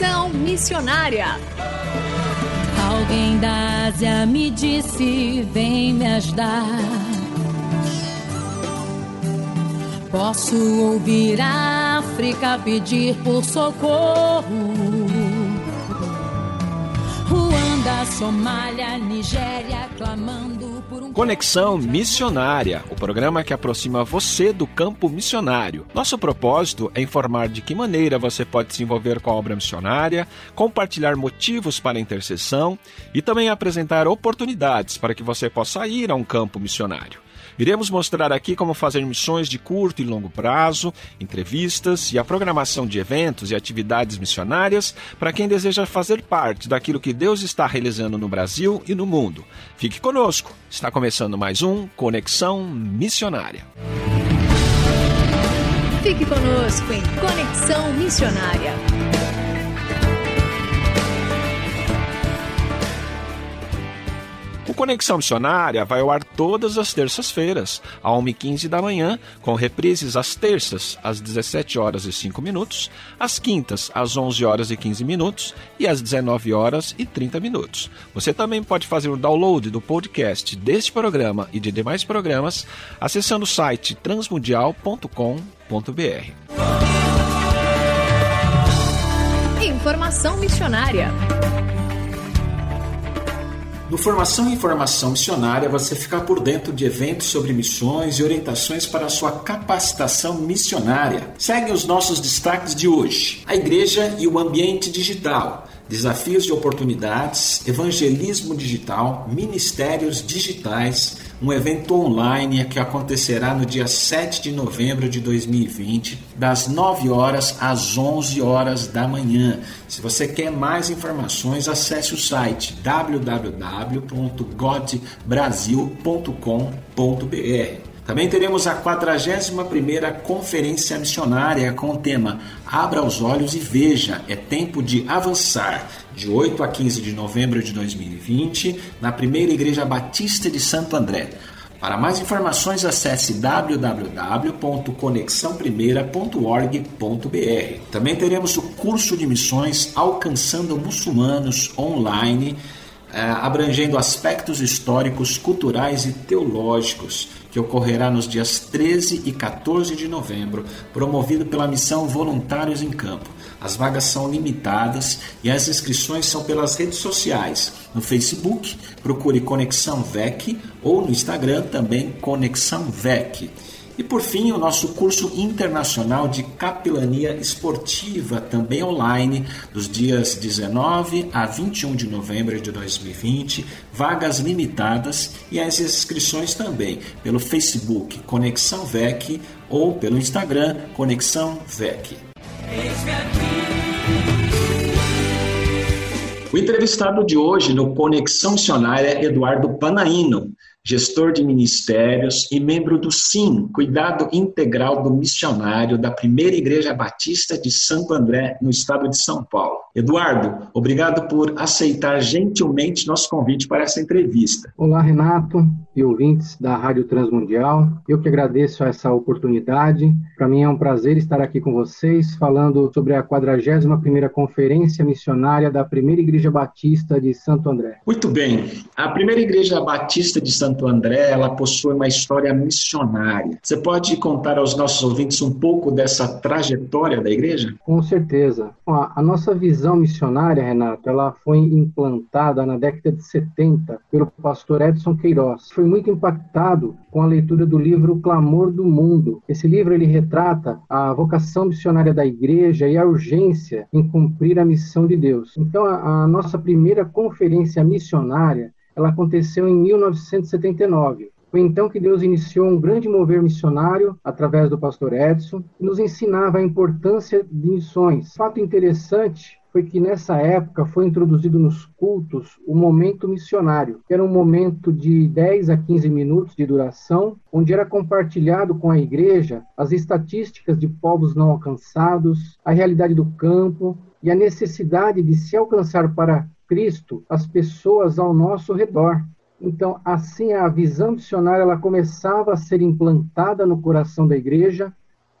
Conexão Missionária. Alguém da Ásia me disse: vem me ajudar. Posso ouvir a África pedir por socorro. Ruanda, Somália, Nigéria clamando por um. Conexão Missionária, o programa que aproxima você do campo missionário. Nosso propósito é informar de que maneira você pode se envolver com a obra missionária, compartilhar motivos para a intercessão e também apresentar oportunidades para que você possa ir a um campo missionário. Iremos mostrar aqui como fazer missões de curto e longo prazo, entrevistas e a programação de eventos e atividades missionárias para quem deseja fazer parte daquilo que Deus está realizando no Brasil e no mundo. Fique conosco, está começando mais um Conexão Missionária. Fique conosco em Conexão Missionária. Conexão Missionária vai ao ar todas as terças-feiras, às 1h15 da manhã, com reprises às terças, às 17 horas e 5 minutos, às quintas, às 11 horas e 15 minutos e às 19 horas e 30 minutos. Você também pode fazer o download do podcast deste programa e de demais programas acessando o site transmundial.com.br. Informação missionária. No Formação e Informação Missionária, você fica por dentro de eventos sobre missões e orientações para a sua capacitação missionária. Segue os nossos destaques de hoje: a igreja e o ambiente digital. Desafios e oportunidades, evangelismo digital, ministérios digitais, um evento online que acontecerá no dia 7 de novembro de 2020, das 9 horas às 11 horas da manhã. Se você quer mais informações, acesse o site www.godbrasil.com.br. Também teremos a 41ª Conferência Missionária com o tema Abra os olhos e veja, é tempo de avançar, de 8 a 15 de novembro de 2020, na Primeira Igreja Batista de Santo André. Para mais informações, acesse www.conexãoprimeira.org.br. Também teremos o curso de missões Alcançando Muçulmanos online, abrangendo aspectos históricos, culturais e teológicos que ocorrerá nos dias 13 e 14 de novembro, promovido pela missão Voluntários em Campo. As vagas são limitadas e as inscrições são pelas redes sociais. No Facebook, procure Conexão VEC ou no Instagram também Conexão VEC. E por fim, o nosso curso internacional de capelania esportiva, também online, dos dias 19 a 21 de novembro de 2020, vagas limitadas e as inscrições também pelo Facebook Conexão VEC ou pelo Instagram Conexão VEC. O entrevistado de hoje no Conexão Missionária é Eduardo Panaino gestor de ministérios e membro do SIM, Cuidado Integral do Missionário da Primeira Igreja Batista de Santo André, no estado de São Paulo. Eduardo, obrigado por aceitar gentilmente nosso convite para essa entrevista. Olá, Renato e ouvintes da Rádio Transmundial. Eu que agradeço essa oportunidade. Para mim é um prazer estar aqui com vocês falando sobre a 41ª Conferência Missionária da Primeira Igreja Batista de Santo André. Muito bem. A Primeira Igreja Batista de Santo André, ela possui uma história missionária. Você pode contar aos nossos ouvintes um pouco dessa trajetória da igreja? Com certeza. A, a nossa visão missionária, Renato, ela foi implantada na década de 70 pelo pastor Edson Queiroz. Foi muito impactado com a leitura do livro Clamor do Mundo. Esse livro ele retrata a vocação missionária da igreja e a urgência em cumprir a missão de Deus. Então, a, a nossa primeira conferência missionária ela aconteceu em 1979. Foi então que Deus iniciou um grande mover missionário através do pastor Edson e nos ensinava a importância de missões. Fato interessante foi que nessa época foi introduzido nos cultos o momento missionário, que era um momento de 10 a 15 minutos de duração, onde era compartilhado com a igreja as estatísticas de povos não alcançados, a realidade do campo e a necessidade de se alcançar para Cristo as pessoas ao nosso redor. Então, assim, a visão missionária ela começava a ser implantada no coração da igreja,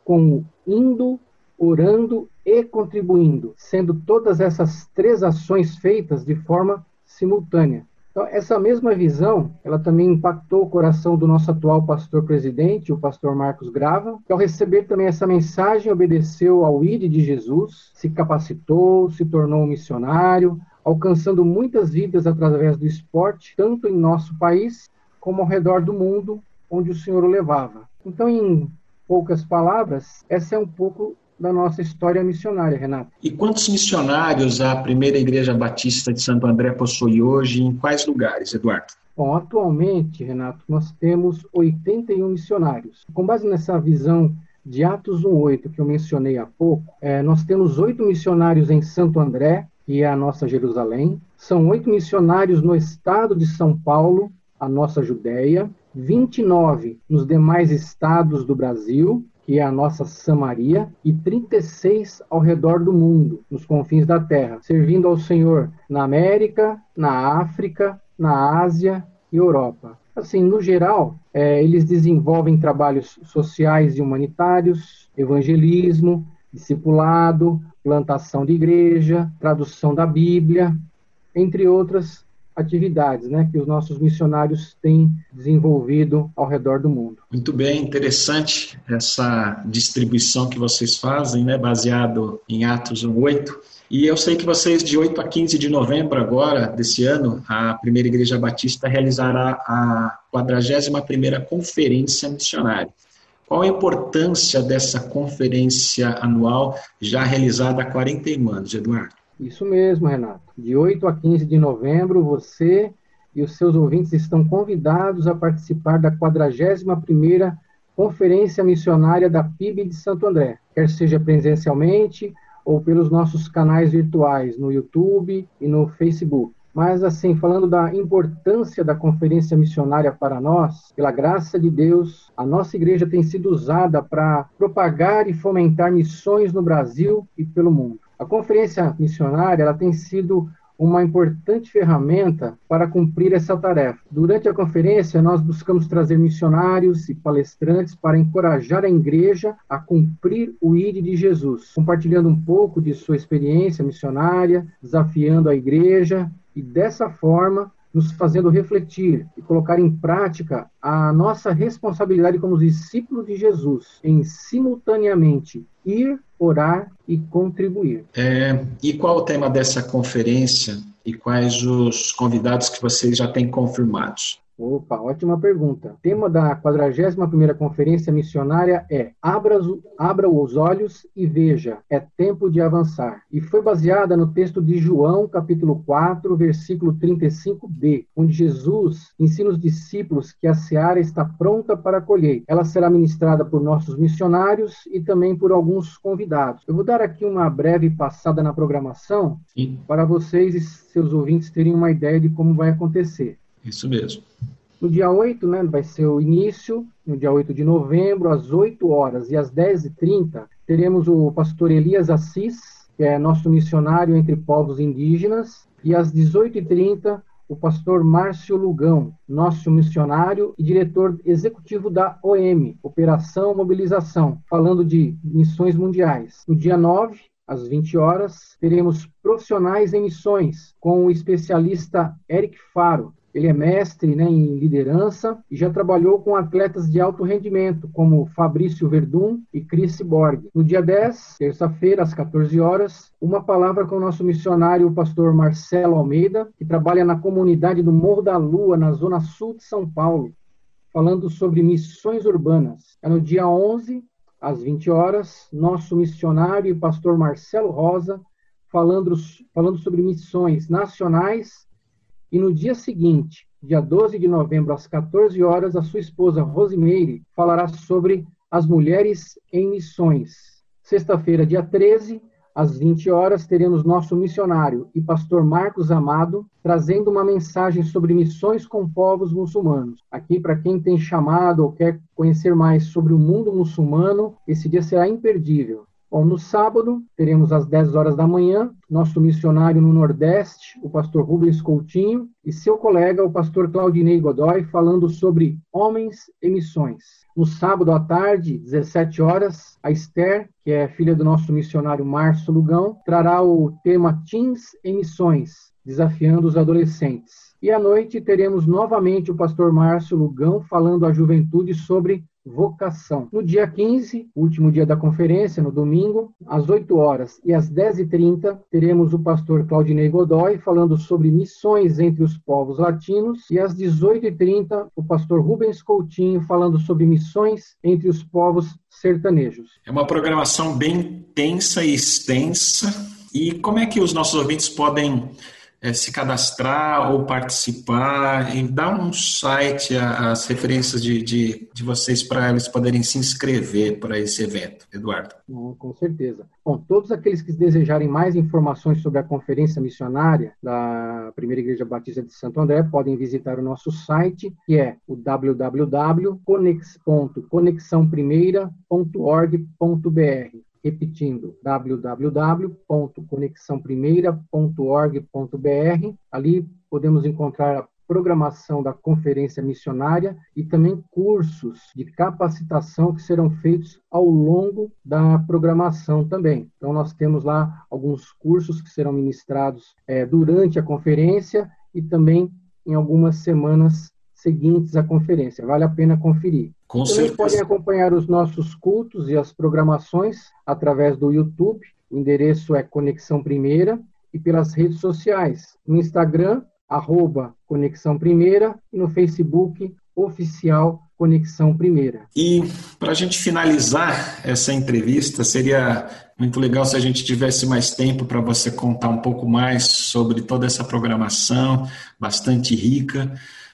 como indo orando e contribuindo, sendo todas essas três ações feitas de forma simultânea. Então, essa mesma visão, ela também impactou o coração do nosso atual pastor presidente, o pastor Marcos Grava, que ao receber também essa mensagem, obedeceu ao ID de Jesus, se capacitou, se tornou um missionário, alcançando muitas vidas através do esporte, tanto em nosso país como ao redor do mundo, onde o Senhor o levava. Então, em poucas palavras, essa é um pouco da nossa história missionária, Renato. E quantos missionários a primeira Igreja Batista de Santo André possui hoje? Em quais lugares, Eduardo? Bom, atualmente, Renato, nós temos 81 missionários. Com base nessa visão de Atos 1,8 que eu mencionei há pouco, é, nós temos oito missionários em Santo André, que é a nossa Jerusalém. São oito missionários no estado de São Paulo, a nossa Judéia. 29 nos demais estados do Brasil que é a nossa Samaria, e 36 ao redor do mundo, nos confins da terra, servindo ao Senhor na América, na África, na Ásia e Europa. Assim, no geral, é, eles desenvolvem trabalhos sociais e humanitários, evangelismo, discipulado, plantação de igreja, tradução da Bíblia, entre outras atividades né, que os nossos missionários têm desenvolvido ao redor do mundo. Muito bem, interessante essa distribuição que vocês fazem, né, baseado em Atos 1:8. E eu sei que vocês, de 8 a 15 de novembro agora, desse ano, a Primeira Igreja Batista realizará a 41ª Conferência Missionária. Qual a importância dessa conferência anual já realizada há 41 anos, Eduardo? Isso mesmo, Renato. De 8 a 15 de novembro, você e os seus ouvintes estão convidados a participar da 41ª Conferência Missionária da PIB de Santo André, quer seja presencialmente ou pelos nossos canais virtuais no YouTube e no Facebook. Mas, assim, falando da importância da conferência missionária para nós, pela graça de Deus, a nossa igreja tem sido usada para propagar e fomentar missões no Brasil e pelo mundo. A conferência missionária ela tem sido uma importante ferramenta para cumprir essa tarefa. Durante a conferência, nós buscamos trazer missionários e palestrantes para encorajar a igreja a cumprir o ID de Jesus, compartilhando um pouco de sua experiência missionária, desafiando a igreja e dessa forma nos fazendo refletir e colocar em prática a nossa responsabilidade como discípulos de Jesus em simultaneamente ir, orar e contribuir. É, e qual o tema dessa conferência e quais os convidados que vocês já têm confirmados? Opa, ótima pergunta. O tema da 41ª Conferência Missionária é Abra, Abra os olhos e veja, é tempo de avançar. E foi baseada no texto de João, capítulo 4, versículo 35b, onde Jesus ensina os discípulos que a seara está pronta para a colheita. Ela será ministrada por nossos missionários e também por alguns convidados. Eu vou dar aqui uma breve passada na programação Sim. para vocês e seus ouvintes terem uma ideia de como vai acontecer. Isso mesmo. No dia 8, né, vai ser o início, no dia 8 de novembro, às 8 horas e às 10h30, teremos o pastor Elias Assis, que é nosso missionário entre povos indígenas, e às 18h30, o pastor Márcio Lugão, nosso missionário e diretor executivo da OM, Operação Mobilização, falando de missões mundiais. No dia 9, às 20 horas, teremos profissionais em missões com o especialista Eric Faro, ele é mestre né, em liderança e já trabalhou com atletas de alto rendimento, como Fabrício Verdun e Chris Borg. No dia 10, terça-feira, às 14 horas, uma palavra com o nosso missionário, o pastor Marcelo Almeida, que trabalha na comunidade do Morro da Lua, na zona sul de São Paulo, falando sobre missões urbanas. É no dia 11, às 20 horas, nosso missionário e pastor Marcelo Rosa, falando, falando sobre missões nacionais e no dia seguinte, dia 12 de novembro, às 14 horas, a sua esposa Rosimeire falará sobre as mulheres em missões. Sexta-feira, dia 13, às 20 horas, teremos nosso missionário e pastor Marcos Amado trazendo uma mensagem sobre missões com povos muçulmanos. Aqui, para quem tem chamado ou quer conhecer mais sobre o mundo muçulmano, esse dia será imperdível. Bom, no sábado, teremos às 10 horas da manhã, nosso missionário no Nordeste, o pastor Rubens Coutinho, e seu colega, o pastor Claudinei Godoy, falando sobre homens e missões. No sábado à tarde, 17 horas, a Esther, que é filha do nosso missionário Márcio Lugão, trará o tema Teens e Missões, desafiando os adolescentes. E à noite teremos novamente o pastor Márcio Lugão falando à juventude sobre vocação. No dia 15, último dia da conferência, no domingo, às 8 horas e às 10h30, teremos o pastor Claudinei Godoy falando sobre missões entre os povos latinos e às 18h30, o pastor Rubens Coutinho falando sobre missões entre os povos sertanejos. É uma programação bem tensa e extensa. E como é que os nossos ouvintes podem é, se cadastrar ou participar e dar um site, as referências de, de, de vocês para eles poderem se inscrever para esse evento, Eduardo. Com certeza. Bom, todos aqueles que desejarem mais informações sobre a conferência missionária da Primeira Igreja Batista de Santo André podem visitar o nosso site, que é o www.conexãoprimeira.org.br repetindo www.conexãoprimeira.org.br. Ali podemos encontrar a programação da conferência missionária e também cursos de capacitação que serão feitos ao longo da programação também. Então, nós temos lá alguns cursos que serão ministrados é, durante a conferência e também em algumas semanas seguintes à conferência. Vale a pena conferir. Com Também certeza. podem acompanhar os nossos cultos e as programações através do YouTube. O endereço é Conexão Primeira e pelas redes sociais. No Instagram, arroba Conexão Primeira e no Facebook, oficial Conexão Primeira. E para a gente finalizar essa entrevista, seria muito legal se a gente tivesse mais tempo para você contar um pouco mais sobre toda essa programação, bastante rica.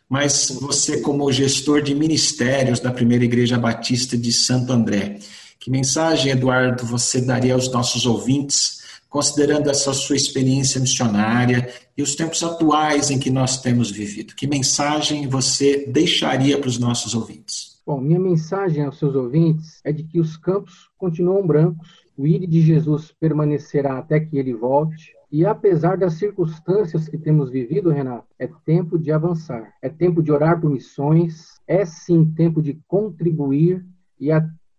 Mas você, como gestor de ministérios da Primeira Igreja Batista de Santo André, que mensagem, Eduardo, você daria aos nossos ouvintes, considerando essa sua experiência missionária e os tempos atuais em que nós temos vivido? Que mensagem você deixaria para os nossos ouvintes? Bom, minha mensagem aos seus ouvintes é de que os campos continuam brancos, o íris de Jesus permanecerá até que ele volte, e apesar das circunstâncias que temos vivido, Renato, é tempo de avançar. É tempo de orar por missões. É sim tempo de contribuir e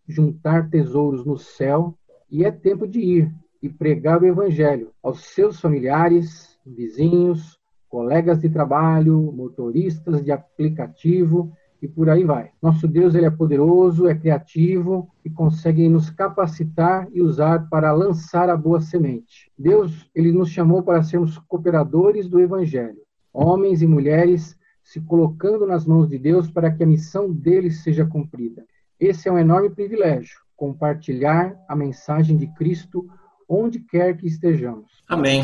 juntar tesouros no céu. E é tempo de ir e pregar o evangelho aos seus familiares, vizinhos, colegas de trabalho, motoristas de aplicativo e por aí vai. Nosso Deus ele é poderoso, é criativo e consegue nos capacitar e usar para lançar a boa semente. Deus ele nos chamou para sermos cooperadores do evangelho, homens e mulheres se colocando nas mãos de Deus para que a missão deles seja cumprida. Esse é um enorme privilégio, compartilhar a mensagem de Cristo onde quer que estejamos. Amém.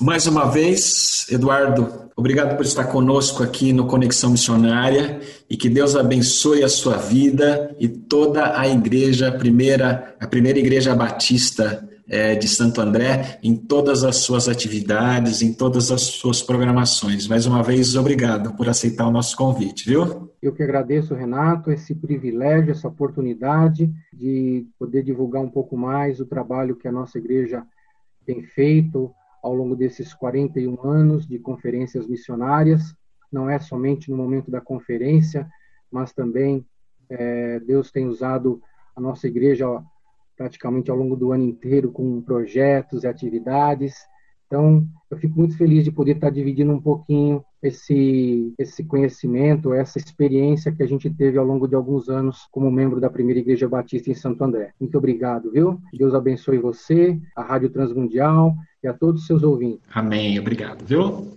Mais uma vez, Eduardo, obrigado por estar conosco aqui no Conexão Missionária e que Deus abençoe a sua vida e toda a igreja, a primeira, a primeira igreja batista é, de Santo André, em todas as suas atividades, em todas as suas programações. Mais uma vez, obrigado por aceitar o nosso convite, viu? Eu que agradeço, Renato, esse privilégio, essa oportunidade de poder divulgar um pouco mais o trabalho que a nossa igreja tem feito ao longo desses 41 anos de conferências missionárias. Não é somente no momento da conferência, mas também é, Deus tem usado a nossa igreja praticamente ao longo do ano inteiro com projetos e atividades. Então, eu fico muito feliz de poder estar dividindo um pouquinho esse, esse conhecimento, essa experiência que a gente teve ao longo de alguns anos como membro da Primeira Igreja Batista em Santo André. Muito obrigado, viu? Deus abençoe você, a Rádio Transmundial e a todos os seus ouvintes. Amém. Obrigado, viu?